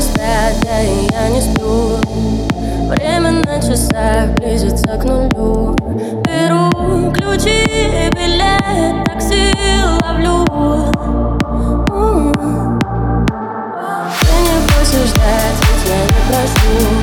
спят, да и я не сплю. Время на часах близится к нулю. Беру ключи и билет, такси ловлю. Ты не будешь ждать, ведь я не прошу.